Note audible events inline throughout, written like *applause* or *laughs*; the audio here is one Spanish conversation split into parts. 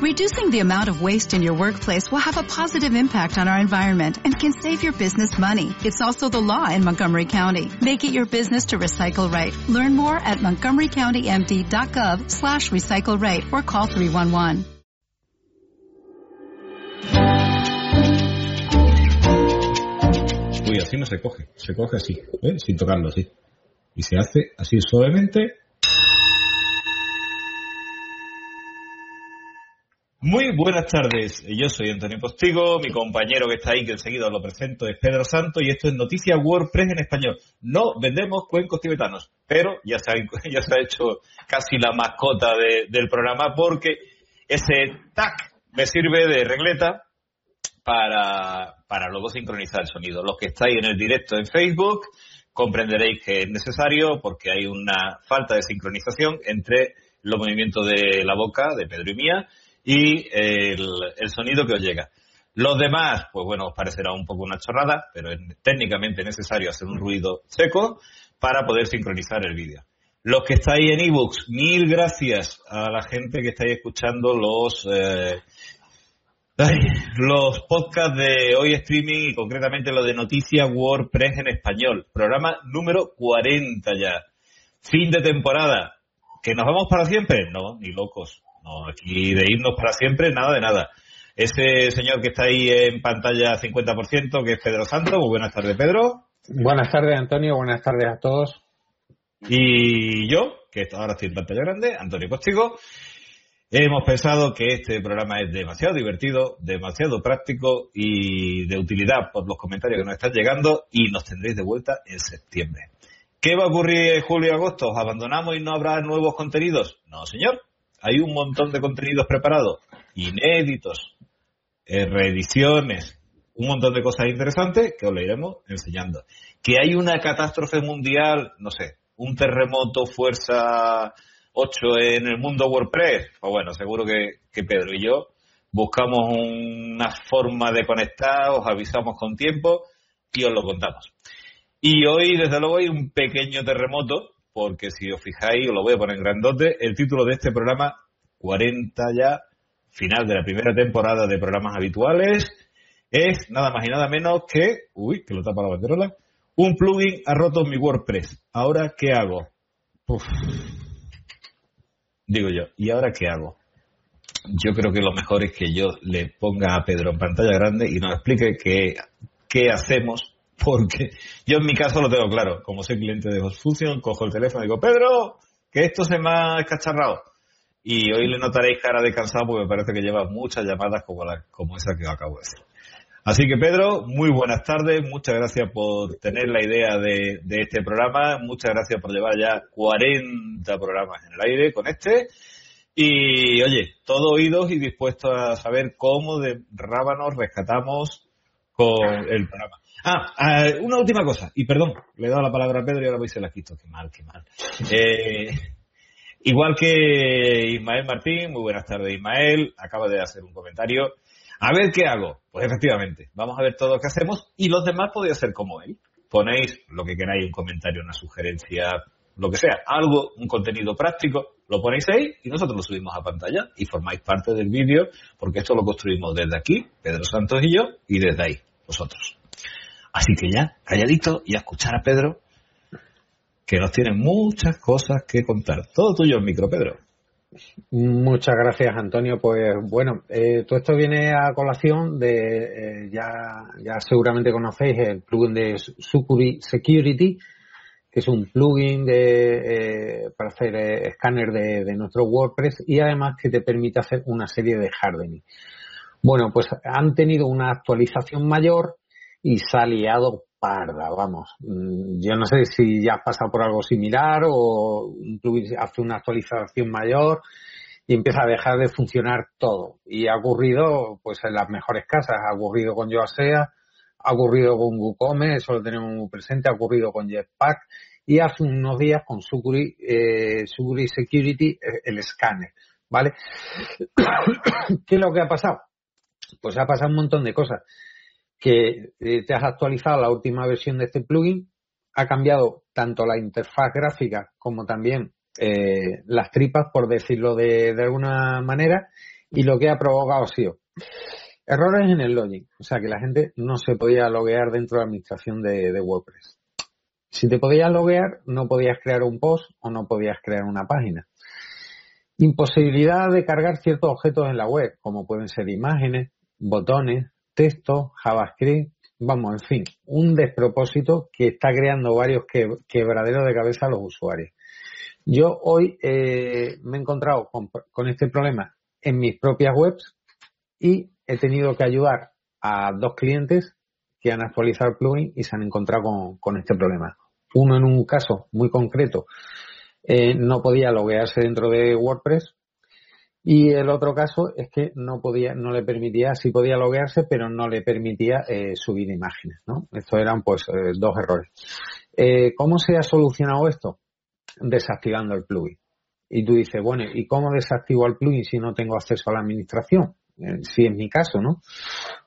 Reducing the amount of waste in your workplace will have a positive impact on our environment and can save your business money. It's also the law in Montgomery County. Make it your business to recycle right. Learn more at montgomerycountymd.gov slash recycle right or call 311. Uy, así no se coge. Se coge así, ¿eh? sin tocarlo, así. Y se hace así suavemente. Muy buenas tardes. Yo soy Antonio Postigo. Mi compañero que está ahí, que enseguida lo presento, es Pedro Santo. Y esto es Noticias WordPress en español. No vendemos cuencos tibetanos, pero *laughs* ya se ha, hecho casi la mascota de- del programa porque ese tag me sirve de regleta para, para luego sincronizar el sonido. Los que estáis en el directo en Facebook comprenderéis que es necesario porque hay una falta de sincronización entre los movimientos de la boca de Pedro y mía y el, sonido que os llega. Los demás, pues bueno, os parecerá un poco una chorrada, pero es técnicamente necesario hacer un ruido seco para poder sincronizar el vídeo. Los que estáis en ebooks, mil gracias a la gente que estáis escuchando los eh, los podcasts de hoy streaming y concretamente lo de Noticias WordPress en español. Programa número 40 ya. Fin de temporada. ¿Que nos vamos para siempre? No, ni locos. No, aquí de irnos para siempre, nada de nada. Ese señor que está ahí en pantalla 50%, que es Pedro Santo. Muy buenas tardes, Pedro. Buenas tardes, Antonio. Buenas tardes a todos. Y yo, que ahora estoy en pantalla grande, Antonio Postigo. Hemos pensado que este programa es demasiado divertido, demasiado práctico y de utilidad por los comentarios que nos están llegando y nos tendréis de vuelta en septiembre. ¿Qué va a ocurrir en julio y agosto? ¿Os abandonamos y no habrá nuevos contenidos? No, señor. Hay un montón de contenidos preparados, inéditos, eh, reediciones, un montón de cosas interesantes que os lo iremos enseñando. Que hay una catástrofe mundial, no sé, un terremoto fuerza 8 en el mundo WordPress, pues bueno, seguro que, que Pedro y yo buscamos una forma de conectar, os avisamos con tiempo y os lo contamos. Y hoy, desde luego, hay un pequeño terremoto, porque si os fijáis, os lo voy a poner en grandote, el título de este programa, 40 ya, final de la primera temporada de programas habituales, es nada más y nada menos que, uy, que lo tapa la banderola, un plugin ha roto mi WordPress. ¿Ahora qué hago? Uf. Digo yo, ¿y ahora qué hago? Yo creo que lo mejor es que yo le ponga a Pedro en pantalla grande y nos explique qué, qué hacemos, porque yo en mi caso lo tengo claro. Como soy cliente de HostFusion, cojo el teléfono y digo, Pedro, que esto se me ha escacharrado. Y hoy le notaréis cara de cansado porque me parece que lleva muchas llamadas como, la, como esa que acabo de hacer. Así que Pedro, muy buenas tardes, muchas gracias por tener la idea de, de, este programa, muchas gracias por llevar ya 40 programas en el aire con este. Y oye, todo oídos y dispuestos a saber cómo de rábanos rescatamos con el programa. Ah, eh, una última cosa, y perdón, le he dado la palabra a Pedro y ahora voy se la quito, qué mal, qué mal. Eh, igual que Ismael Martín, muy buenas tardes Ismael, acaba de hacer un comentario. A ver qué hago. Pues efectivamente, vamos a ver todo lo que hacemos y los demás podéis hacer como él. Ponéis lo que queráis, un comentario, una sugerencia, lo que sea, algo, un contenido práctico, lo ponéis ahí y nosotros lo subimos a pantalla y formáis parte del vídeo porque esto lo construimos desde aquí, Pedro Santos y yo, y desde ahí, vosotros. Así que ya, calladito y a escuchar a Pedro, que nos tiene muchas cosas que contar. Todo tuyo micro, Pedro. Muchas gracias, Antonio. Pues bueno, eh, todo esto viene a colación de, eh, ya, ya seguramente conocéis el plugin de Sucuri Security, que es un plugin de, eh, para hacer escáner de, nuestro WordPress y además que te permite hacer una serie de hardening. Bueno, pues han tenido una actualización mayor y se ha liado parda, vamos. Yo no sé si ya has pasado por algo similar o hace una actualización mayor y empieza a dejar de funcionar todo. Y ha ocurrido, pues en las mejores casas, ha ocurrido con Yoasea, ha ocurrido con WooCommerce, eso lo tenemos muy presente, ha ocurrido con Jetpack y hace unos días con Sucuri, eh, Sucuri Security, el escáner, ¿vale? *coughs* ¿Qué es lo que ha pasado? Pues ha pasado un montón de cosas que te has actualizado la última versión de este plugin, ha cambiado tanto la interfaz gráfica como también eh, las tripas, por decirlo de, de, alguna manera, Y lo que ha provocado ha sido errores en el login, o sea que la gente no se podía loguear dentro de la administración de, de WordPress. Si te podías loguear, no podías crear un post o no podías crear una página. Imposibilidad de cargar ciertos objetos en la web, como pueden ser imágenes, botones, texto, JavaScript, vamos, en fin, un despropósito que está creando varios quebraderos de cabeza a los usuarios. Yo hoy eh, me he encontrado con, este problema en mis propias webs y he tenido que ayudar a dos clientes que han actualizado el plugin y se han encontrado con, este problema. Uno en un caso muy concreto eh, no podía loguearse dentro de WordPress y el otro caso es que no podía, no le permitía, sí podía loguearse, pero no le permitía eh, subir imágenes, ¿no? Estos eran pues eh, dos errores. Eh, ¿Cómo se ha solucionado esto? Desactivando el plugin. Y tú dices, bueno, ¿y cómo desactivo el plugin si no tengo acceso a la administración? si es mi caso, ¿no?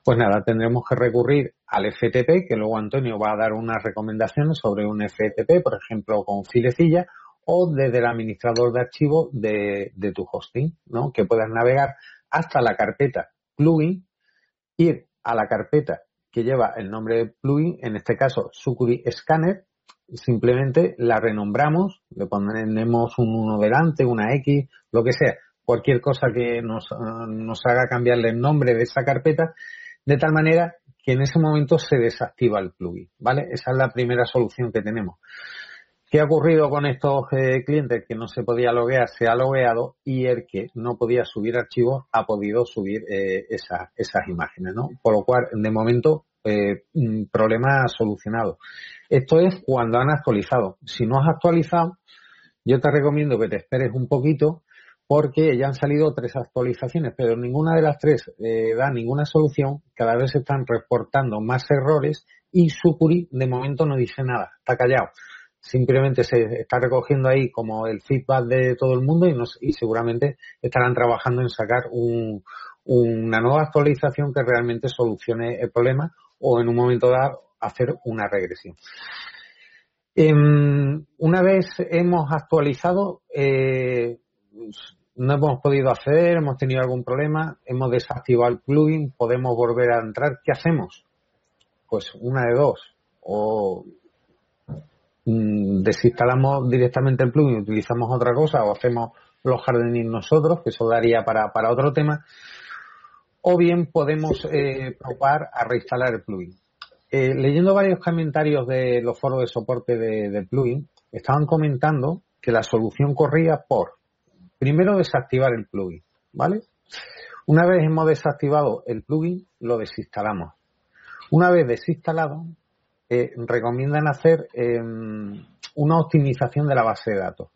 Pues nada, tendremos que recurrir al FTP, que luego Antonio va a dar unas recomendaciones sobre un FTP, por ejemplo, con filecilla, o desde el administrador de archivos de, tu hosting, ¿no? Que puedas navegar hasta la carpeta plugin, ir a la carpeta que lleva el nombre de plugin, en este caso Sucuri Scanner, simplemente la renombramos, le ponemos un 1 delante, una X, lo que sea, cualquier cosa que nos, nos haga cambiarle el nombre de esa carpeta, de tal manera que en ese momento se desactiva el plugin, ¿vale? Esa es la primera solución que tenemos. ¿Qué ha ocurrido con estos eh, clientes que no se podía loguear? Se ha logueado y el que no podía subir archivos ha podido subir eh, esas imágenes, ¿no? Por lo cual, de momento, eh, problema solucionado. Esto es cuando han actualizado. Si no has actualizado, yo te recomiendo que te esperes un poquito porque ya han salido tres actualizaciones, pero ninguna de las tres da ninguna solución. Cada vez se están reportando más errores y Sucuri de momento no dice nada, está callado simplemente se está recogiendo ahí como el feedback de todo el mundo y, nos, y seguramente estarán trabajando en sacar un, una nueva actualización que realmente solucione el problema o en un momento dado hacer una regresión. Em, una vez hemos actualizado, eh, no hemos podido acceder, hemos tenido algún problema, hemos desactivado el plugin, podemos volver a entrar. ¿Qué hacemos? Pues una de dos. O Mm, desinstalamos directamente el plugin y utilizamos otra cosa o hacemos los jardines nosotros, que eso daría para, para otro tema, o bien podemos eh, probar a reinstalar el plugin. Eh, leyendo varios comentarios de los foros de soporte de, del plugin, estaban comentando que la solución corría por, primero, desactivar el plugin, ¿vale? Una vez hemos desactivado el plugin, lo desinstalamos. Una vez desinstalado, recomiendan hacer em, una optimización de la base de datos.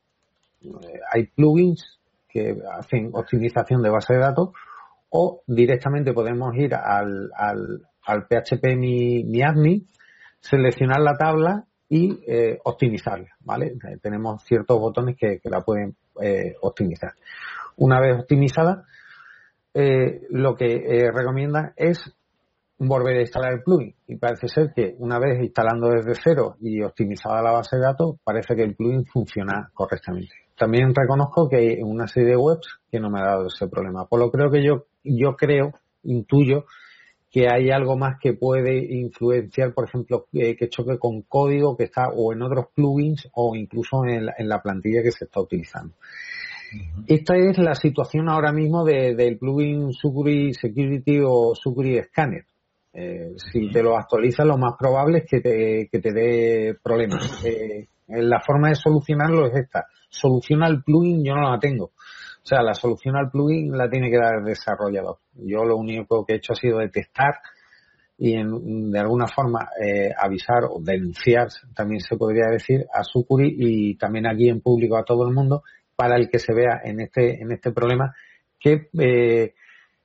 Eh, hay plugins que hacen optimización de base de datos o directamente podemos ir al, al, PHP mi, admin, seleccionar la tabla y eh, optimizarla, ¿vale? Eh, tenemos ciertos botones que, la pueden optimizar. Una vez optimizada, lo que recomienda es volver a instalar el plugin. Y parece ser que una vez instalando desde cero y optimizada la base de datos, parece que el plugin funciona correctamente. También reconozco que hay una serie de webs que no me ha dado ese problema. Por lo creo que yo, yo creo, intuyo, que hay algo más que puede influenciar, por ejemplo, que choque con código que está o en otros plugins o incluso en la, plantilla que se está utilizando. Esta es la situación ahora mismo del plugin Sucuri Security o Sucuri Scanner. Eh, si te lo actualizas, lo más probable es que te, que te dé problemas. *clears throat* Eh, la forma de solucionarlo es esta. Soluciona el plugin, yo no la tengo. O sea, la solución al plugin la tiene que dar el desarrollador. Yo lo único que he hecho ha sido detectar y de alguna forma eh, avisar o denunciar, también se podría decir, a Sucuri y también aquí en público a todo el mundo para el que se vea en este, en este problema qué,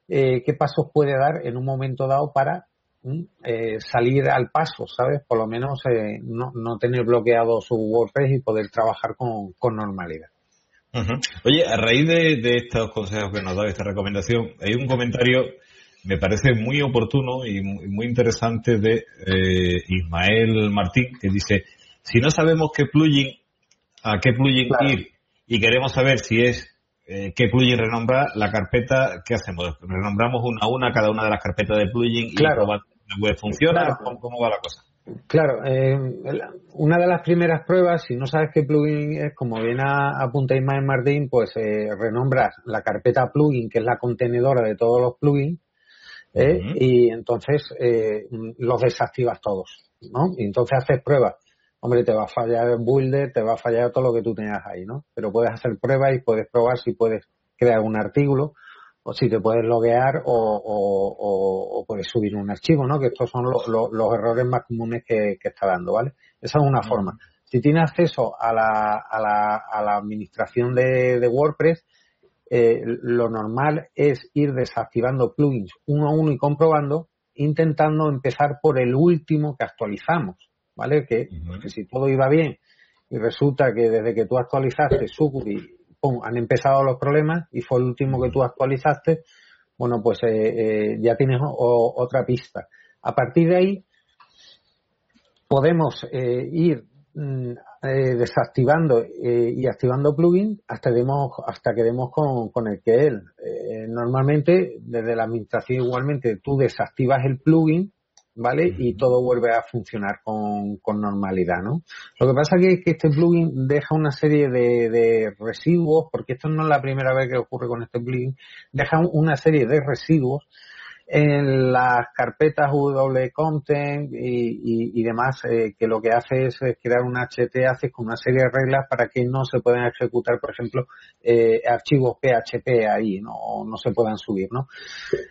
qué pasos puede dar en un momento dado para eh, salir al paso, ¿sabes? Por lo menos eh, no, no, tener bloqueado su WordPress y poder trabajar con, con normalidad. Oye, a raíz de, estos consejos que nos da esta recomendación, hay un comentario, me parece muy oportuno y muy, interesante de eh, Ismael Martín, que dice, si no sabemos qué plugin, a qué plugin ir y queremos saber si es eh, qué plugin renombrar, la carpeta, ¿qué hacemos? ¿Renombramos una a una cada una de las carpetas de plugin y claro. La web funciona? ¿Cómo, va la cosa? Claro, eh, una de las primeras pruebas, si no sabes qué plugin es, como bien apunta Ismael Martín, pues eh, renombras la carpeta plugin, que es la contenedora de todos los plugins, ¿eh? y entonces eh, los desactivas todos, ¿no? Y entonces haces pruebas. Hombre, te va a fallar el builder, te va a fallar todo lo que tú tengas ahí, ¿no? Pero puedes hacer pruebas y puedes probar si puedes crear un artículo o si te puedes loguear o, puedes subir un archivo, ¿no? Que estos son los errores más comunes que, está dando, ¿vale? Esa es una forma. Si tienes acceso a la, a la, a la administración de, de WordPress, eh, lo normal es ir desactivando plugins uno a uno y comprobando, intentando empezar por el último que actualizamos, ¿vale? Que, si todo iba bien y resulta que desde que tú actualizaste Sucuri, han empezado los problemas y fue el último que tú actualizaste, bueno, pues eh, eh, ya tienes otra pista. A partir de ahí, podemos ir Mm, eh, desactivando eh, y activando plugin hasta, demos, hasta que demos con, con el que él. Eh, normalmente, desde la administración igualmente, tú desactivas el plugin, ¿vale? Y todo vuelve a funcionar con, con normalidad, ¿no? Lo que pasa es que este plugin deja una serie de, de, residuos, porque esto no es la primera vez que ocurre con este plugin, deja una serie de residuos en las carpetas W Content y, y, demás, eh, que lo que hace es crear un HT, con una serie de reglas para que no se puedan ejecutar, por ejemplo, eh, archivos PHP ahí, no, no se puedan subir, ¿no?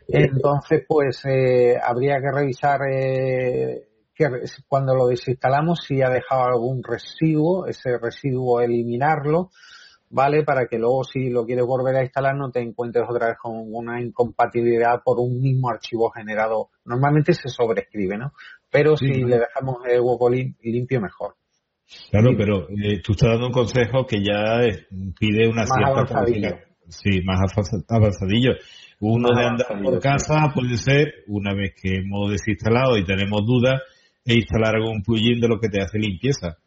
Entonces, pues, eh, habría que revisar eh, que cuando lo desinstalamos si ha dejado algún residuo, ese residuo eliminarlo, ¿vale? Para que luego si lo quieres volver a instalar no te encuentres otra vez con una incompatibilidad por un mismo archivo generado. Normalmente se sobrescribe, ¿no? Pero si le dejamos el hueco limpio, mejor. Claro, pero eh, tú estás dando un consejo que ya pide una más cierta avanzadillo. Sí, más avanzadillo. Uno de andar por casa puede ser, una vez que hemos desinstalado y tenemos dudas, e instalar algún plugin de lo que te hace limpieza.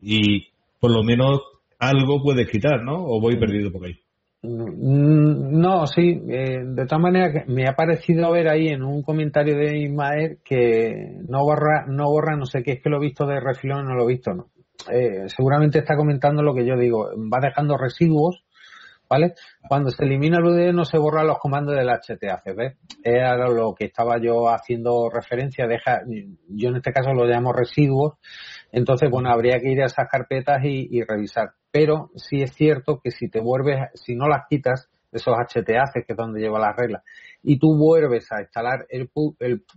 Y por lo menos algo puedes quitar, ¿no? ¿O voy perdido por ahí? Mm, no, sí. Eh, de todas maneras, me ha parecido ver ahí en un comentario de Ismael que no borra, no borra, no sé qué, es que lo he visto de refilón, no lo he visto, ¿no? Eh, seguramente está comentando lo que yo digo. Va dejando residuos, ¿vale? Cuando se elimina el UDE no se borran los comandos del HTAC, ¿ves? Era lo que estaba yo haciendo referencia. Deja, yo en este caso lo llamo residuos. Entonces, bueno, habría que ir a esas carpetas y revisar pero sí es cierto que si te vuelves, si no las quitas, esos HTAC, que es donde lleva las reglas, y tú vuelves a instalar el,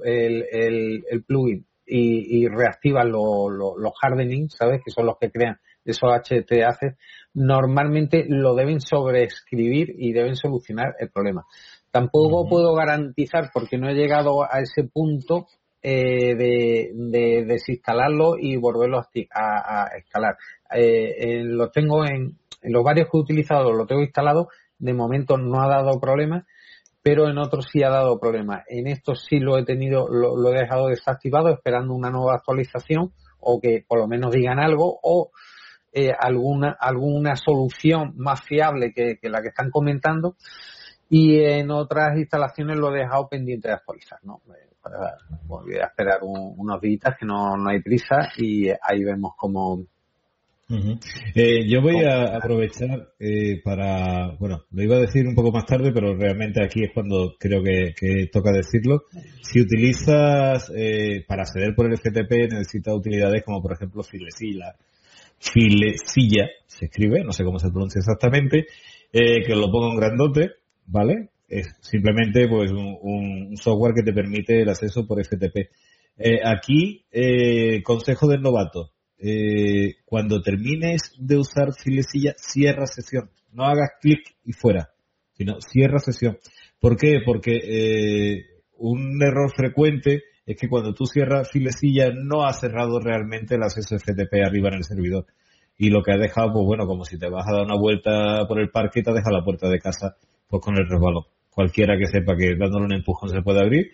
el, plugin y, reactivas los hardening, ¿sabes? Que son los que crean esos HTAC, normalmente lo deben sobreescribir y deben solucionar el problema. Tampoco puedo garantizar, porque no he llegado a ese punto, eh, de, desinstalarlo y volverlo a, a, a escalar eh, lo tengo en, los varios que he utilizado, lo tengo instalado, de momento no ha dado problemas, pero en otros sí ha dado problemas. En estos sí lo he tenido, lo, he dejado desactivado esperando una nueva actualización o que por lo menos digan algo o eh, alguna, alguna solución más fiable que, la que están comentando y en otras instalaciones lo he dejado pendiente de actualizar, ¿no? Eh, voy a esperar unos días que no, no hay prisa y ahí vemos cómo, eh, yo voy a aprovechar eh, para, bueno, lo iba a decir un poco más tarde, pero realmente aquí es cuando creo que, toca decirlo. Si utilizas, eh, para acceder por el FTP, necesitas utilidades como por ejemplo Filesilla, Filesilla, se escribe, no sé cómo se pronuncia exactamente, que lo pongo en grandote, ¿vale? Es simplemente pues un, software que te permite el acceso por FTP. aquí, consejo del novato eh, cuando termines de usar filecilla, cierra sesión. No hagas clic y fuera, sino cierra sesión. ¿Por qué? Porque eh, un error frecuente es que cuando tú cierras filecilla no has cerrado realmente el acceso FTP arriba en el servidor. Y lo que has dejado, pues bueno, como si te vas a dar una vuelta por el parque y te has dejado la puerta de casa pues con el resbalón. Cualquiera que sepa que dándole un empujón se puede abrir,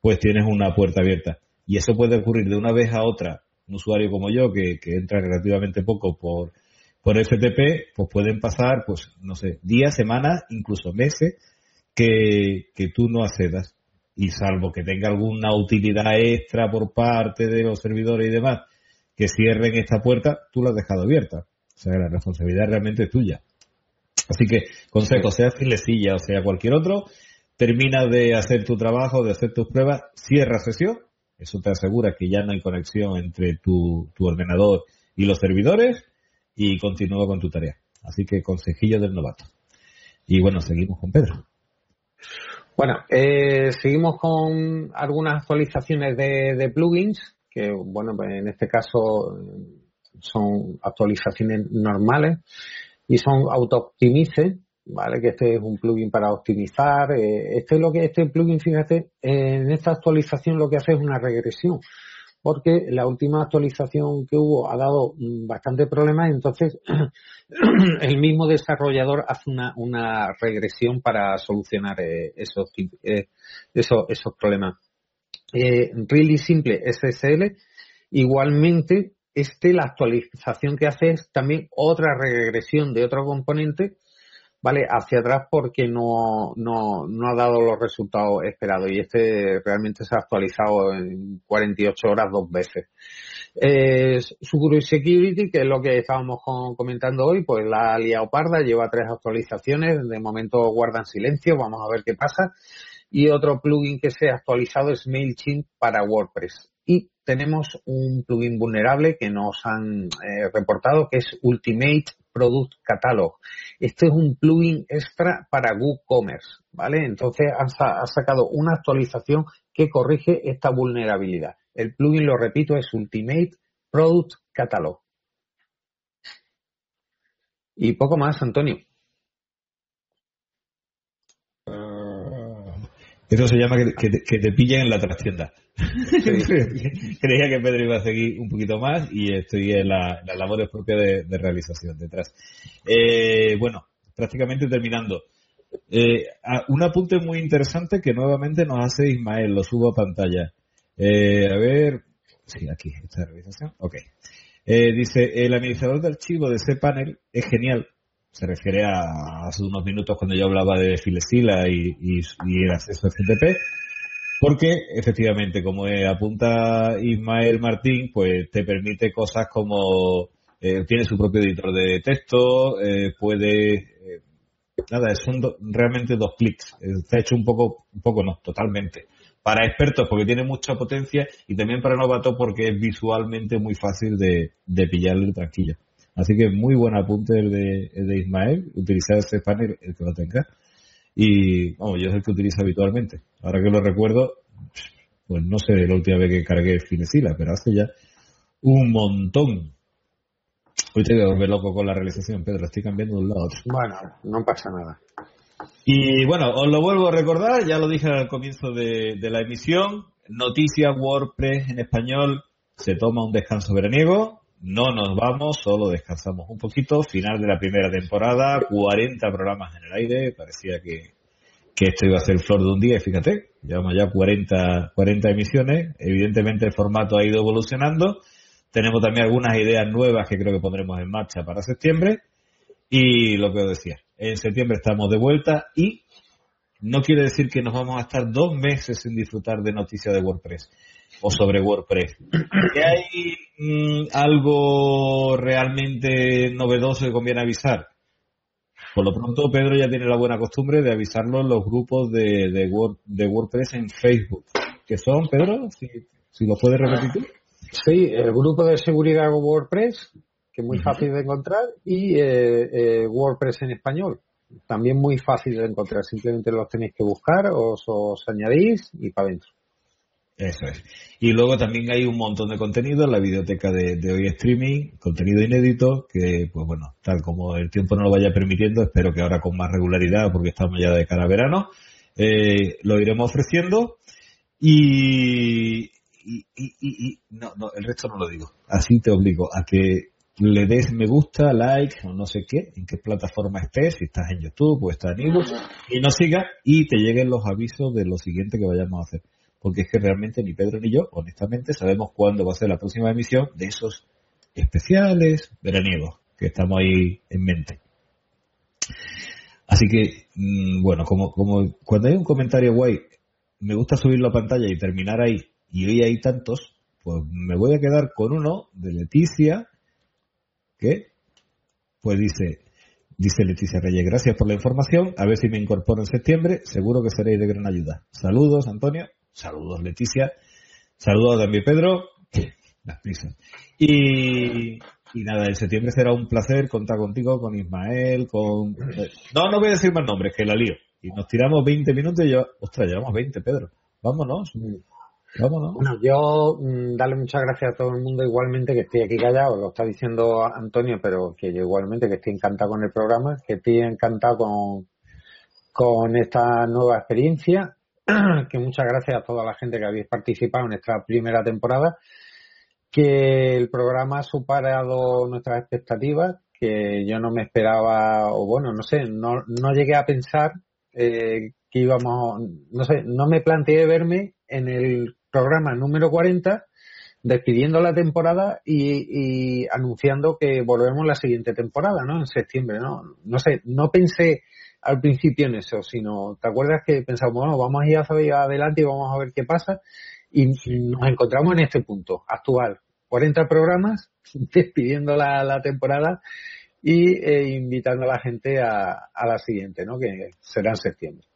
pues tienes una puerta abierta. Y eso puede ocurrir de una vez a otra un usuario como yo que, entra relativamente poco por, por FTP, pues pueden pasar, pues, no sé, días, semanas, incluso meses que, que tú no accedas. Y salvo que tenga alguna utilidad extra por parte de los servidores y demás, que cierren esta puerta, tú la has dejado abierta. O sea, la responsabilidad realmente es tuya. Así que, consejo, sea filecilla o sea cualquier otro, termina de hacer tu trabajo, de hacer tus pruebas, cierra sesión, eso te asegura que ya no hay conexión entre tu, tu ordenador y los servidores y continúa con tu tarea. Así que consejillo del novato. Y bueno, seguimos con Pedro. Bueno, eh, seguimos con algunas actualizaciones de, de plugins, que bueno, pues en este caso son actualizaciones normales y son auto-optimice, ¿vale? Que este es un plugin para optimizar. Eh, este es lo que este plugin, fíjate, en esta actualización lo que hace es una regresión, porque la última actualización que hubo ha dado mm, bastante problemas, entonces *clears throat* el mismo desarrollador hace una, una regresión para solucionar eh, esos, eh, esos, esos problemas. Really Simple SSL igualmente este, la actualización que hace es también otra regresión de otro componente, ¿vale? Hacia atrás porque no, no, no ha dado los resultados esperados y este realmente se ha actualizado en 48 horas dos veces. Eh, Security, que es lo que estábamos comentando hoy, pues la ha liado parda, lleva tres actualizaciones, de momento guardan silencio, vamos a ver qué pasa. Y otro plugin que se ha actualizado es MailChimp para WordPress y tenemos un plugin vulnerable que nos han eh, reportado que es Ultimate Product Catalog. Este es un plugin extra para WooCommerce, ¿vale? Entonces ha, sacado una actualización que corrige esta vulnerabilidad. El plugin, lo repito, es Ultimate Product Catalog. Y poco más, Antonio. Eso se llama que, te pillen en la trastienda. *laughs* Creía que Pedro iba a seguir un poquito más y estoy en la, la labores propia de, realización detrás. Eh, bueno, prácticamente terminando. Eh, un apunte muy interesante que nuevamente nos hace Ismael, lo subo a pantalla. Eh, a ver, sí, aquí, esta realización. Ok. dice, el administrador de archivo de ese panel es genial. Se refiere a hace unos minutos cuando yo hablaba de Filesila y, y, y el acceso a FTP porque efectivamente, como apunta Ismael Martín, pues te permite cosas como eh, tiene su propio editor de texto, eh, puede eh, nada, son realmente dos clics. Está hecho un poco, un poco no, totalmente. Para expertos porque tiene mucha potencia y también para novatos porque es visualmente muy fácil de, de pillarle tranquilo. Así que muy buen apunte el de, el de Ismael, utilizar ese panel, el que lo tenga. Y, vamos, yo es el que utilizo habitualmente. Ahora que lo recuerdo, pues no sé la última vez que cargué Finesila, pero hace ya un montón. Hoy te voy a volver loco con la realización, Pedro. Estoy cambiando de un lado a otro. Bueno, no pasa nada. Y bueno, os lo vuelvo a recordar, ya lo dije al comienzo de, de la emisión. Noticia WordPress en español se toma un descanso veraniego no nos vamos, solo descansamos un poquito. Final de la primera temporada, 40 programas en el aire. Parecía que, que esto iba a ser flor de un día y fíjate, llevamos ya 40, 40 emisiones. Evidentemente el formato ha ido evolucionando. Tenemos también algunas ideas nuevas que creo que pondremos en marcha para septiembre. Y lo que os decía, en septiembre estamos de vuelta y no quiere decir que nos vamos a estar dos meses sin disfrutar de noticias de WordPress o sobre WordPress. ¿Que hay mm, algo realmente novedoso que conviene avisar? Por lo pronto, Pedro ya tiene la buena costumbre de avisarlo en los grupos de, de, WordPress en Facebook. ¿Qué son, Pedro? Si, si lo puedes repetir. Sí, el grupo de seguridad WordPress, que es muy fácil de encontrar, y eh, eh, WordPress en español. También muy fácil de encontrar. Simplemente los tenéis que buscar, os, os añadís y para adentro. Eso es. Y luego también hay un montón de contenido en la biblioteca de, hoy streaming, contenido inédito, que pues bueno, tal como el tiempo no lo vaya permitiendo, espero que ahora con más regularidad, porque estamos ya de cara a verano, eh, lo iremos ofreciendo y, y, y, y, no, no, el resto no lo digo. Así te obligo a que le des me gusta, like o no sé qué, en qué plataforma estés, si estás en YouTube o estás en ebooks, y nos sigas y te lleguen los avisos de lo siguiente que vayamos a hacer porque es que realmente ni Pedro ni yo, honestamente, sabemos cuándo va a ser la próxima emisión de esos especiales veraniegos. que estamos ahí en mente. Así que, mm, bueno, como, como cuando hay un comentario guay, me gusta subirlo a pantalla y terminar ahí, y hoy hay tantos, pues me voy a quedar con uno de Leticia, que, pues dice, dice Leticia Reyes, gracias por la información, a ver si me incorporo en septiembre, seguro que seréis de gran ayuda. Saludos, Antonio, saludos, Leticia, saludos también, Pedro, *laughs* las prisas. Y, y nada, en septiembre será un placer contar contigo, con Ismael, con... No, no voy a decir más nombres, que la lío. Y nos tiramos 20 minutos y yo... Ostras, llevamos 20, Pedro. Vámonos. Vámonos. Bueno, yo mm, darle muchas gracias a todo el mundo igualmente que estoy aquí callado, lo está diciendo Antonio, pero que yo igualmente que estoy encantado con el programa, que estoy encantado con, con esta nueva experiencia, *clears throat* que muchas gracias a toda la gente que habéis participado en esta primera temporada que el programa ha superado nuestras expectativas, que yo no me esperaba, o bueno, no sé, no, no llegué a pensar eh, que íbamos, no sé, no me planteé verme en el programa número 40 despidiendo la temporada y, y, anunciando que volvemos la siguiente temporada, ¿no? En septiembre, ¿no? No sé, no pensé al principio en eso, sino, ¿te acuerdas que pensamos, bueno, vamos a ir hacia adelante y vamos a ver qué pasa? Y nos encontramos en este punto actual, 40 programas, *laughs* despidiendo la, la temporada y eh, invitando a la gente a, a, la siguiente, ¿no? Que será en septiembre.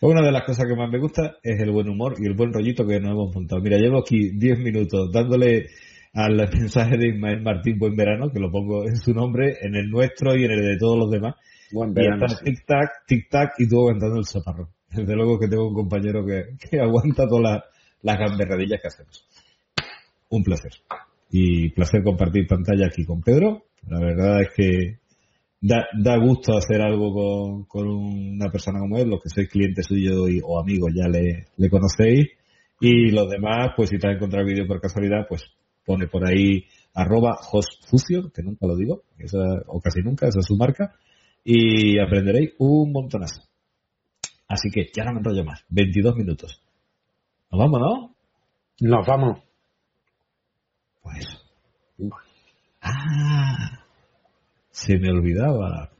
Una de las cosas que más me gusta es el buen humor y el buen rollito que nos hemos montado. Mira, llevo aquí 10 minutos dándole al *laughs* mensaje de Ismael Martín Buen Verano, que lo pongo en su nombre, en el nuestro y en el de todos los demás. Buen verano. Y tic tac, tic tac y tú aguantando el zaparro. *laughs* Desde luego que tengo un compañero que, que aguanta todas las gamberradillas que hacemos. Un placer y placer compartir pantalla aquí con Pedro. La verdad es que da, da gusto hacer algo con, con, una persona como él, los que sois clientes suyos o amigos ya le, le, conocéis. Y los demás, pues si te has encontrado el vídeo por casualidad, pues pone por ahí arroba hostfusion, que nunca lo digo, esa, o casi nunca, esa es su marca, y aprenderéis un montonazo. Así que ya no me enrollo más, 22 minutos. Nos vamos, ¿no? Nos vamos. Pues. Ah, se me olvidaba.